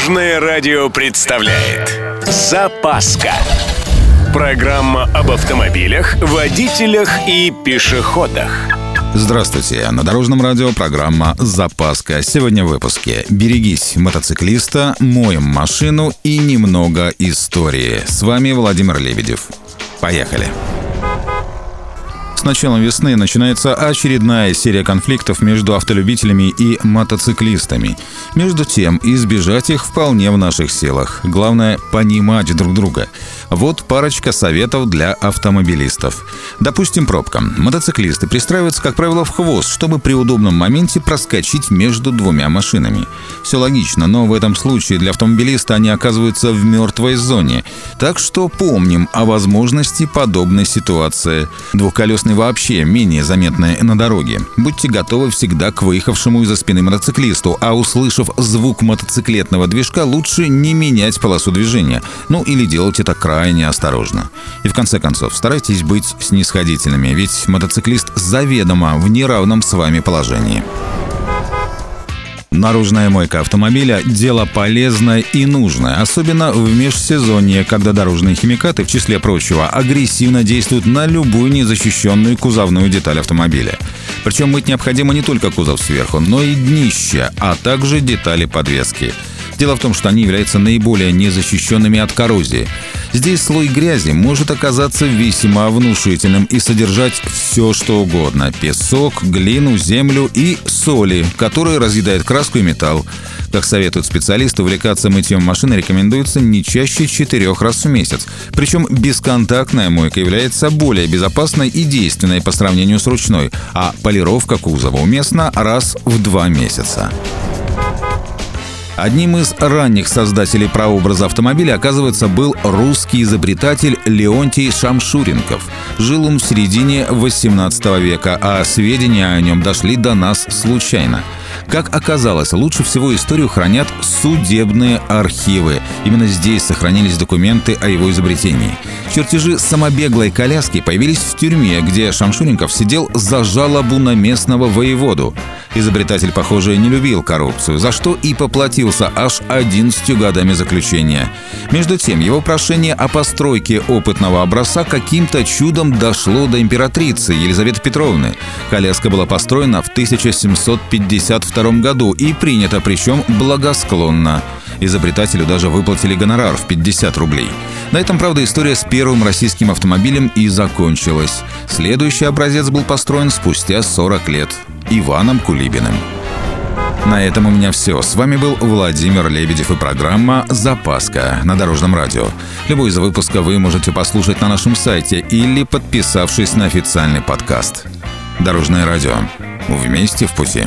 Дорожное радио представляет Запаска Программа об автомобилях, водителях и пешеходах Здравствуйте! На Дорожном радио программа «Запаска». Сегодня в выпуске «Берегись мотоциклиста», «Моем машину» и немного истории. С вами Владимир Лебедев. Поехали! С началом весны начинается очередная серия конфликтов между автолюбителями и мотоциклистами. Между тем, избежать их вполне в наших силах. Главное – понимать друг друга. Вот парочка советов для автомобилистов. Допустим, пробка. Мотоциклисты пристраиваются, как правило, в хвост, чтобы при удобном моменте проскочить между двумя машинами. Все логично, но в этом случае для автомобилиста они оказываются в мертвой зоне. Так что помним о возможности подобной ситуации. Двухколесный вообще менее заметный на дороге. Будьте готовы всегда к выехавшему из-за спины мотоциклисту, а услышав звук мотоциклетного движка, лучше не менять полосу движения. Ну или делать это крайне осторожно. И в конце концов, старайтесь быть снисходительными, ведь мотоциклист заведомо в неравном с вами положении. Наружная мойка автомобиля – дело полезное и нужное, особенно в межсезонье, когда дорожные химикаты, в числе прочего, агрессивно действуют на любую незащищенную кузовную деталь автомобиля. Причем мыть необходимо не только кузов сверху, но и днище, а также детали подвески. Дело в том, что они являются наиболее незащищенными от коррозии. Здесь слой грязи может оказаться весьма внушительным и содержать все, что угодно – песок, глину, землю и соли, которые разъедают краску и металл. Как советуют специалисты, увлекаться мытьем машины рекомендуется не чаще четырех раз в месяц. Причем бесконтактная мойка является более безопасной и действенной по сравнению с ручной, а полировка кузова уместна раз в два месяца. Одним из ранних создателей прообраза автомобиля, оказывается, был русский изобретатель Леонтий Шамшуренков. Жил он в середине 18 века, а сведения о нем дошли до нас случайно – как оказалось, лучше всего историю хранят судебные архивы. Именно здесь сохранились документы о его изобретении. Чертежи самобеглой коляски появились в тюрьме, где Шамшуренков сидел за жалобу на местного воеводу. Изобретатель, похоже, не любил коррупцию, за что и поплатился аж 11 годами заключения. Между тем, его прошение о постройке опытного образца каким-то чудом дошло до императрицы Елизаветы Петровны. Коляска была построена в 1752 году и принята, причем благосклонно. Изобретателю даже выплатили гонорар в 50 рублей. На этом, правда, история с первым российским автомобилем и закончилась. Следующий образец был построен спустя 40 лет Иваном Кулибиным. На этом у меня все. С вами был Владимир Лебедев и программа «Запаска» на Дорожном радио. Любой из выпуска вы можете послушать на нашем сайте или подписавшись на официальный подкаст. Дорожное радио. Вместе в пути.